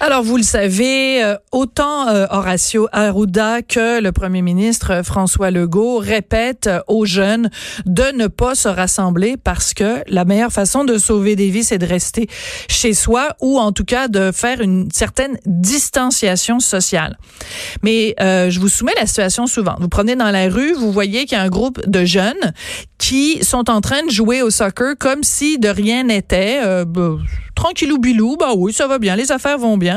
Alors, vous le savez, euh, autant euh, Horacio Arruda que le premier ministre euh, François Legault répètent aux jeunes de ne pas se rassembler parce que la meilleure façon de sauver des vies, c'est de rester chez soi ou en tout cas de faire une certaine distanciation sociale. Mais je vous soumets la situation souvent. Vous prenez dans la rue, vous voyez qu'il y a un groupe de jeunes qui sont en train de jouer au soccer comme si de rien n'était. Euh, bah, tranquillou bilou, bah oui, ça va bien, les affaires vont bien.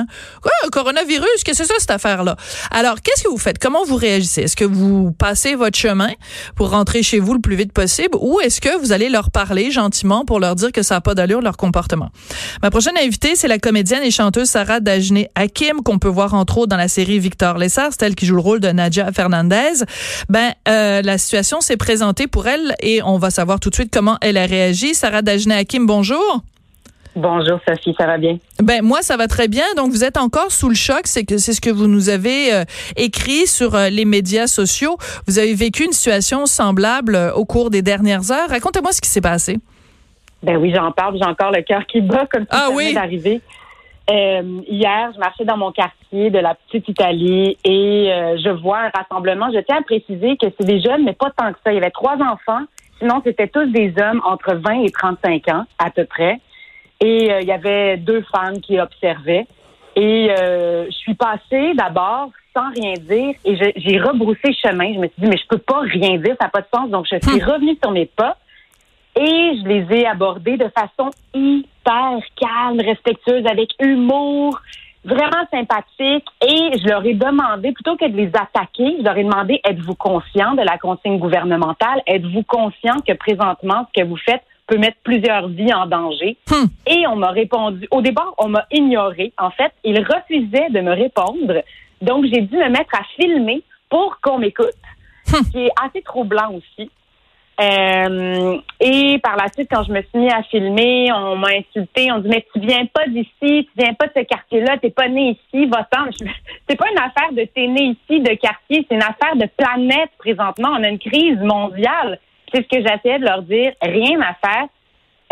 Quoi, coronavirus, qu'est-ce que c'est ça cette affaire-là? Alors, qu'est-ce que vous faites? Comment vous réagissez? Est-ce que vous passez votre chemin pour rentrer chez vous le plus vite possible ou est-ce que vous allez leur parler gentiment pour leur dire que ça n'a pas d'allure leur comportement? Ma prochaine invitée, c'est la comédienne et chanteuse Sarah Dajné Hakim qu'on peut voir entre autres dans la série Victor Lessard, c'est elle qui joue le rôle de Nadia Fernandez. Ben, euh, la situation s'est présentée pour elle et on va savoir tout de suite comment elle a réagi. Sarah Dajna Hakim, bonjour. Bonjour Sophie, ça va bien? Ben moi ça va très bien. Donc vous êtes encore sous le choc, c'est que c'est ce que vous nous avez euh, écrit sur euh, les médias sociaux. Vous avez vécu une situation semblable euh, au cours des dernières heures. Racontez-moi ce qui s'est passé. Ben oui, j'en parle, j'ai encore le cœur qui bat comme si ah, ça oui? d'arriver. hier, je marchais dans mon quartier de la petite Italie et je vois un rassemblement. Je tiens à préciser que c'est des jeunes, mais pas tant que ça. Il y avait trois enfants Sinon, c'était tous des hommes entre 20 et 35 ans, à peu près. Et euh, il y avait deux femmes qui observaient. Et euh, je suis passée d'abord sans rien dire et j'ai rebroussé chemin. Je me suis dit, mais je peux pas rien dire, ça n'a pas de sens. Donc, je suis hum. revenue sur mes pas et je les ai abordés de façon hyper calme, respectueuse, avec humour vraiment sympathique et je leur ai demandé, plutôt que de les attaquer, je leur ai demandé, êtes-vous conscient de la consigne gouvernementale? Êtes-vous conscient que présentement, ce que vous faites peut mettre plusieurs vies en danger? Hmm. Et on m'a répondu, au départ, on m'a ignoré. En fait, ils refusaient de me répondre. Donc, j'ai dû me mettre à filmer pour qu'on m'écoute. Hmm. Ce qui est assez troublant aussi. Euh, et par la suite, quand je me suis mis à filmer, on m'a insulté. On dit mais tu viens pas d'ici, tu viens pas de ce quartier-là, t'es pas né ici, va-t'en. C'est pas une affaire de t'es né ici, de quartier, c'est une affaire de planète présentement. On a une crise mondiale. C'est ce que j'essayais de leur dire. Rien à faire.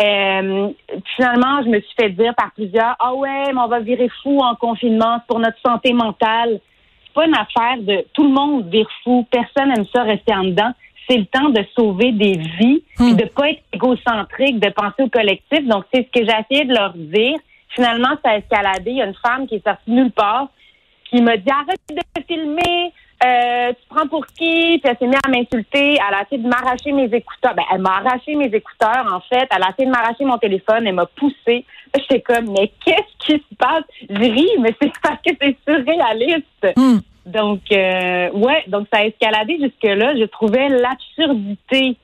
Euh, finalement, je me suis fait dire par plusieurs Ah ouais, mais on va virer fou en confinement, pour notre santé mentale. C'est pas une affaire de tout le monde vire fou. Personne aime ça rester en dedans c'est le temps de sauver des vies, hmm. de pas être égocentrique, de penser au collectif. Donc, c'est ce que j'ai essayé de leur dire. Finalement, ça a escaladé. Il y a une femme qui est sortie nulle part, qui m'a dit arrête de filmer, euh, tu prends pour qui? Puis elle s'est mise à m'insulter. Elle a essayé de m'arracher mes écouteurs. Ben, elle m'a arraché mes écouteurs, en fait. Elle a essayé de m'arracher mon téléphone. Elle m'a poussé. J'étais comme, mais qu'est-ce qui se passe? Je ris, mais c'est parce que c'est surréaliste. Hmm. Donc, euh, ouais, donc ça a escaladé jusque-là. Je trouvais l'absurdité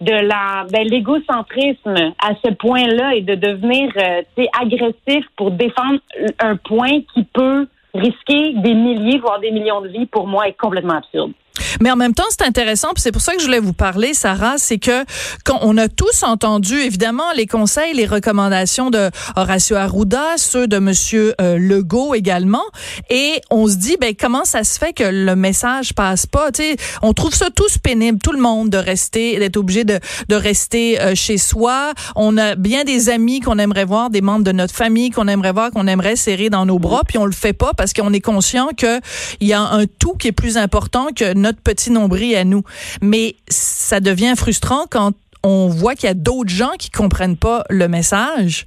de la ben, l'égocentrisme à ce point-là et de devenir euh, agressif pour défendre un point qui peut risquer des milliers, voire des millions de vies, pour moi, est complètement absurde. Mais en même temps, c'est intéressant, c'est pour ça que je voulais vous parler, Sarah, c'est que quand on a tous entendu évidemment les conseils, les recommandations de Horacio Arruda, ceux de Monsieur euh, Legault également, et on se dit, ben comment ça se fait que le message passe pas Tu sais, on trouve ça tous pénible, tout le monde, de rester, d'être obligé de, de rester euh, chez soi. On a bien des amis qu'on aimerait voir, des membres de notre famille qu'on aimerait voir, qu'on aimerait serrer dans nos bras, puis on le fait pas parce qu'on est conscient que il y a un tout qui est plus important que notre petit nombril à nous. Mais ça devient frustrant quand on voit qu'il y a d'autres gens qui comprennent pas le message.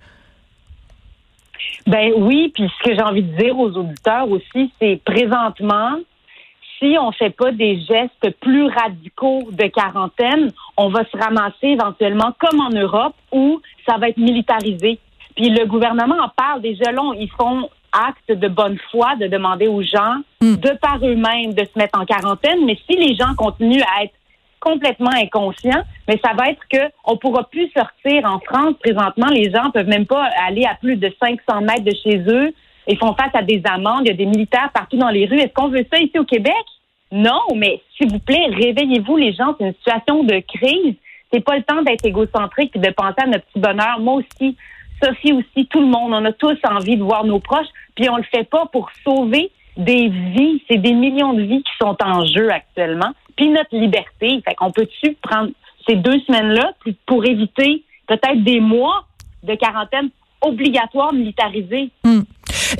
Ben oui, puis ce que j'ai envie de dire aux auditeurs aussi, c'est présentement, si on fait pas des gestes plus radicaux de quarantaine, on va se ramasser éventuellement comme en Europe où ça va être militarisé. Puis le gouvernement en parle des gelons. Ils font acte de bonne foi de demander aux gens, hmm. de par eux-mêmes, de se mettre en quarantaine. Mais si les gens continuent à être complètement inconscients, mais ça va être que on pourra plus sortir en France. Présentement, les gens peuvent même pas aller à plus de 500 mètres de chez eux ils font face à des amendes, il y a des militaires partout dans les rues. Est-ce qu'on veut ça ici au Québec? Non, mais s'il vous plaît, réveillez-vous les gens, c'est une situation de crise. C'est pas le temps d'être égocentrique et de penser à notre petit bonheur. Moi aussi, Sophie aussi, tout le monde, on a tous envie de voir nos proches, puis on le fait pas pour sauver des vies. C'est des millions de vies qui sont en jeu actuellement. Puis notre liberté. Fait qu'on peut-tu prendre ces deux semaines-là pour éviter peut-être des mois de quarantaine obligatoire militarisée? Hmm.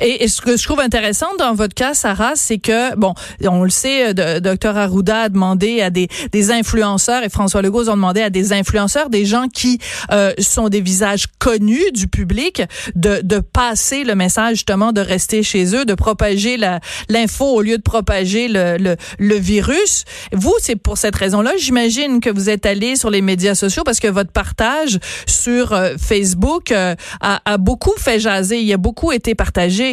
Et, ce que je trouve intéressant dans votre cas, Sarah, c'est que, bon, on le sait, euh, Dr Arruda a demandé à des, des influenceurs et François Legault ont demandé à des influenceurs, des gens qui euh, sont des visages connus du public, de, de passer le message justement de rester chez eux, de propager l'info au lieu de propager le, le, le virus. Vous, c'est pour cette raison-là, j'imagine que vous êtes allé sur les médias sociaux parce que votre partage sur euh, Facebook a, a beaucoup fait jaser, il a beaucoup été partagé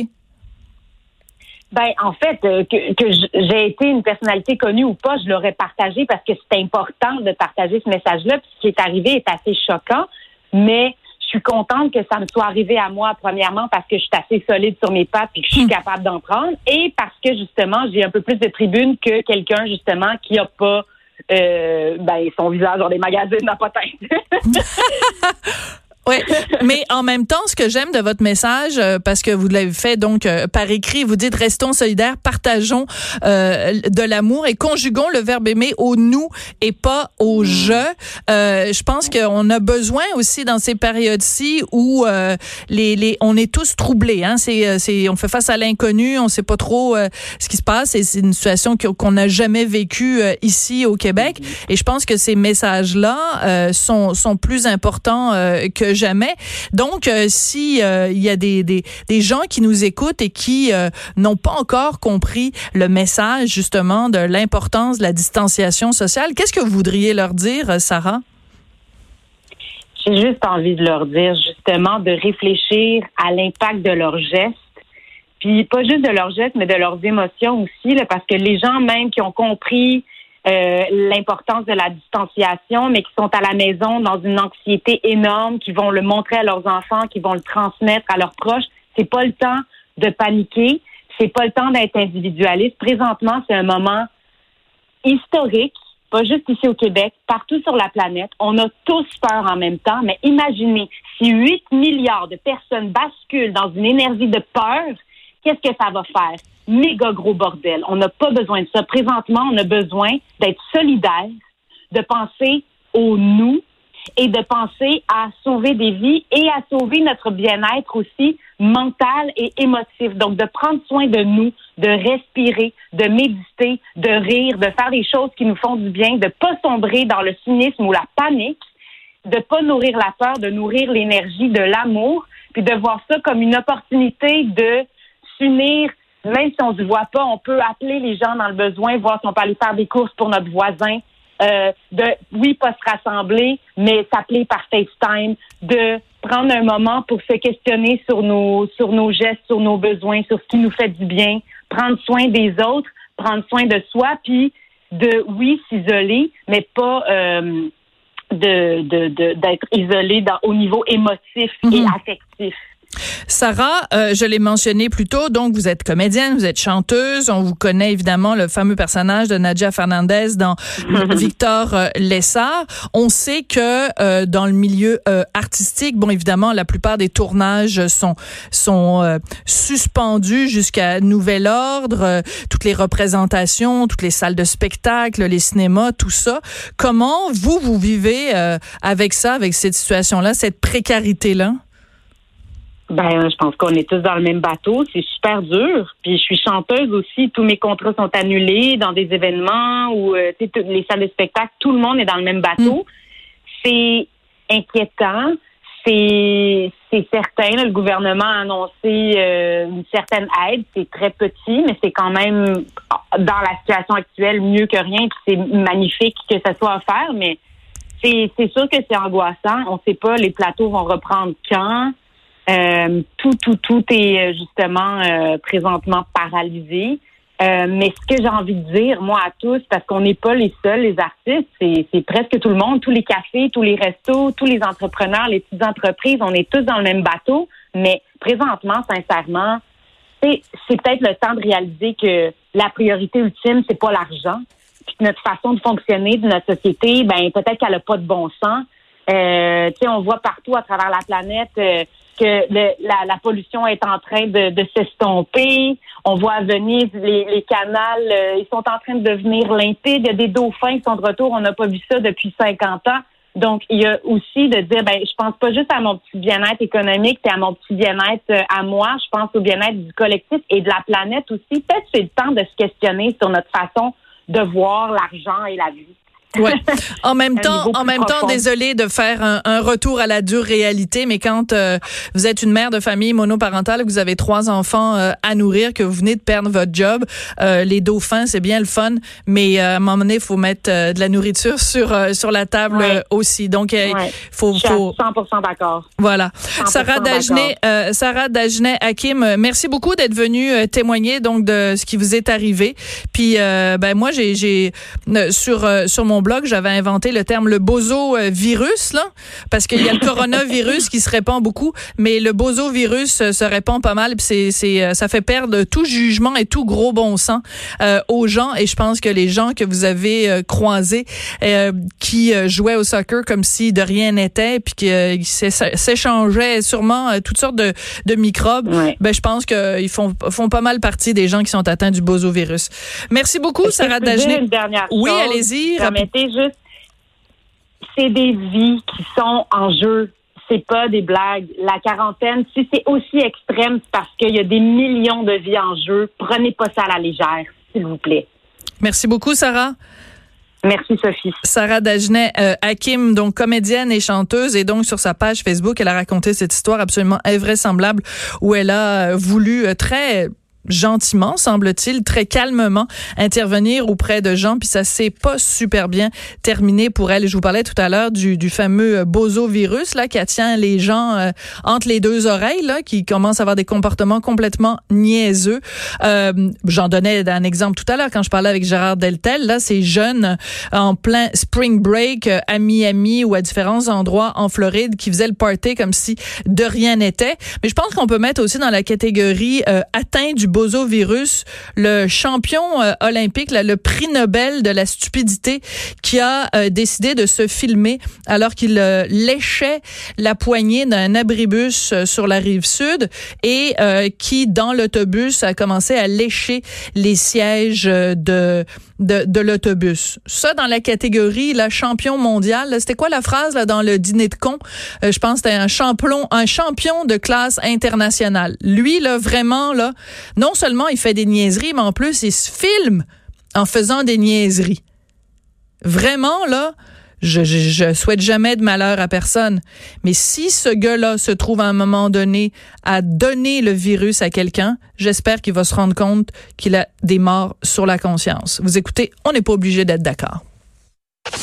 ben, en fait, euh, que, j'ai été une personnalité connue ou pas, je l'aurais partagé parce que c'est important de partager ce message-là. ce qui est arrivé est assez choquant, mais je suis contente que ça me soit arrivé à moi, premièrement, parce que je suis assez solide sur mes pattes et que je suis hmm. capable d'en prendre, et parce que, justement, j'ai un peu plus de tribune que quelqu'un, justement, qui n'a pas euh, ben, son visage dans les magazines n'a pas teint. Oui, mais en même temps, ce que j'aime de votre message, euh, parce que vous l'avez fait donc euh, par écrit, vous dites restons solidaires, partageons euh, de l'amour et conjuguons le verbe aimer au nous et pas au mm. je. je pense qu'on a besoin aussi dans ces périodes-ci où les, les, on est tous troublés. Hein, c'est, c'est, on fait face à l'inconnu, on sait pas trop ce qui se passe et c'est une situation qu'on n'a jamais vécue ici au Québec. Mm-hmm. Et je pense que ces messages-là sont, sont plus importants que jamais. Donc, euh, si euh, il y a des, gens qui nous écoutent et qui euh, n'ont pas encore compris le message justement de l'importance de la distanciation sociale, qu'est-ce que vous voudriez leur dire, Sarah? J'ai juste envie de leur dire justement de réfléchir à l'impact de leurs gestes puis pas juste de leurs gestes, mais de leurs émotions aussi, parce que les gens même qui ont compris euh, l'importance de la distanciation, mais qui sont à la maison dans une anxiété énorme, qui vont le montrer à leurs enfants, qui vont le transmettre à leurs proches. C'est pas le temps de paniquer, c'est pas le temps d'être individualiste. Présentement, c'est un moment historique, pas juste ici au Québec, partout sur la planète. On a tous peur en même temps, mais imaginez si 8 milliards de personnes basculent dans une énergie de peur, qu'est-ce que ça va faire? Méga gros bordel. On n'a pas besoin de ça. Présentement, on a besoin d'être solidaire, de penser au nous et de penser à sauver des vies et à sauver notre bien-être aussi mental et émotif. Donc, de prendre soin de nous, de respirer, de méditer, de rire, de faire des choses qui nous font du bien, de pas sombrer dans le cynisme ou la panique, de pas nourrir la peur, de nourrir l'énergie de l'amour, puis de voir ça comme une opportunité de s'unir même si on ne se voit pas, on peut appeler les gens dans le besoin, voir si on peut aller faire des courses pour notre voisin. Euh, de oui, pas se rassembler, mais s'appeler par FaceTime, de prendre un moment pour se questionner sur nos sur nos gestes, sur nos besoins, sur ce qui nous fait du bien, prendre soin des autres, prendre soin de soi, puis de oui s'isoler, mais pas euh, de d'être isolé dans, au niveau émotif et mhm. affectif. Sarah, euh, je l'ai mentionné plus tôt, donc vous êtes comédienne, vous êtes chanteuse, on vous connaît évidemment le fameux personnage de Nadia Fernandez dans Victor euh, Lessard. On sait que euh, dans le milieu artistique, bon évidemment la plupart des tournages sont sont suspendus jusqu'à nouvel ordre, toutes les représentations, toutes les salles de spectacle, les cinémas, tout ça. Comment vous vous vivez avec ça, avec cette situation là, cette précarité là? Ben, je pense qu'on est tous dans le même bateau. C'est super dur. Puis je suis chanteuse aussi. Tous mes contrats sont annulés dans des événements ou euh, les salles de spectacle. Tout le monde est dans le même bateau. Mm. C'est inquiétant. C'est c'est certain. le gouvernement a annoncé euh, une certaine aide. C'est très petit, mais c'est quand même dans la situation actuelle mieux que rien. Puis c'est magnifique que ça soit offert, mais c'est c'est sûr que c'est angoissant. On ne sait pas les plateaux vont reprendre quand. Euh, tout, tout, tout est euh, justement euh, présentement paralysé. mais ce que j'ai envie de dire, moi à tous, parce qu'on n'est pas les seuls, les artistes, c'est presque tout le monde, tous les cafés, tous les restos, tous les entrepreneurs, les petites entreprises, on est tous dans le même bateau. Mais présentement, sincèrement, c'est peut-être le temps de réaliser que la priorité ultime, c'est pas l'argent, puis que notre façon de fonctionner de notre société, ben peut-être qu'elle a pas de bon sens. Euh, on voit partout à travers la planète euh, que la, la, pollution est en train de, de s'estomper. On voit à Venise les, les canals, euh, ils sont en train de devenir limpides. Il y a des dauphins qui sont de retour. On n'a pas vu ça depuis 50 ans. Donc, il y a aussi de dire, ben, je pense pas juste à mon petit bien-être économique, et à mon petit bien-être euh, à moi. Je pense au bien-être du collectif et de la planète aussi. Peut-être c'est le temps de se questionner sur notre façon de voir l'argent et la vie. Ouais. En même temps, en même temps, désolé de faire un, un, retour à la dure réalité, mais quand euh, vous êtes une mère de famille monoparentale, que vous avez trois enfants euh, à nourrir, que vous venez de perdre votre job, euh, les dauphins, c'est bien le fun, mais à un moment donné, faut mettre de la nourriture sur sur la table aussi. Donc, il faut, Je suis faut. 100% d'accord. Voilà. Sarah Dagenet, Sarah Dagenet, Hakim, merci beaucoup d'être venue témoigner donc de ce qui vous est arrivé. Puis, ben moi, j'ai j'ai sur sur mon blog, j'avais inventé le terme le bozo euh, virus là, parce qu'il y a le coronavirus qui se répand beaucoup, mais le bozo virus euh, se répand pas mal, c'est c'est euh, ça fait perdre tout jugement et tout gros bon sens aux gens et je pense que les gens que vous avez croisés qui jouaient au soccer comme si de rien n'était puis qui s'échangeaient sûrement toutes sortes de, de microbes, ben je pense qu'ils font font pas mal partie des gens qui sont atteints du bozo virus. Merci beaucoup Sarah Dagenet. Oui, allez-y juste, c'est des vies qui sont en jeu. C'est pas des blagues. La quarantaine, si c'est aussi extrême, c'est parce qu'il y a des millions de vies en jeu. Prenez pas ça à la légère, s'il vous plaît. Merci beaucoup, Sarah. Merci Sophie. Sarah Dagenet, euh, Hakim, donc comédienne et chanteuse, et donc sur sa page Facebook, elle a raconté cette histoire absolument invraisemblable où elle a voulu euh, très gentiment, semble-t-il, très calmement intervenir auprès de gens, puis ça s'est pas super bien terminé pour elle. Je vous parlais tout à l'heure du, du fameux euh, bozo virus là qui tient les gens euh, entre les deux oreilles là, qui commence à avoir des comportements complètement niaiseux. Euh, J'en donnais un exemple tout à l'heure quand je parlais avec Gérard Deltel. Là, ces jeunes en plein spring break euh, à Miami ou à différents endroits en Floride qui faisaient le party comme si de rien n'était. Mais je pense qu'on peut mettre aussi dans la catégorie atteint du le champion euh, olympique, le prix Nobel de la stupidité, qui a euh, décidé de se filmer alors qu'il euh, léchait la poignée d'un abribus sur la rive sud et qui, dans l'autobus, a commencé à lécher les sièges de de, l'autobus. Ça, dans la catégorie la champion mondial, c'était quoi la phrase là, dans le dîner de con? je pense que c'était un champion, un champion de classe internationale. Lui, là, vraiment, là, non seulement il fait des niaiseries, mais en plus, il se filme en faisant des niaiseries. Vraiment, là, je, je, souhaite jamais de malheur à personne. Mais si ce gars-là se trouve à un moment donné à donner le virus à quelqu'un, j'espère qu'il va se rendre compte qu'il a des morts sur la conscience. Vous écoutez, on n'est pas obligé d'être d'accord.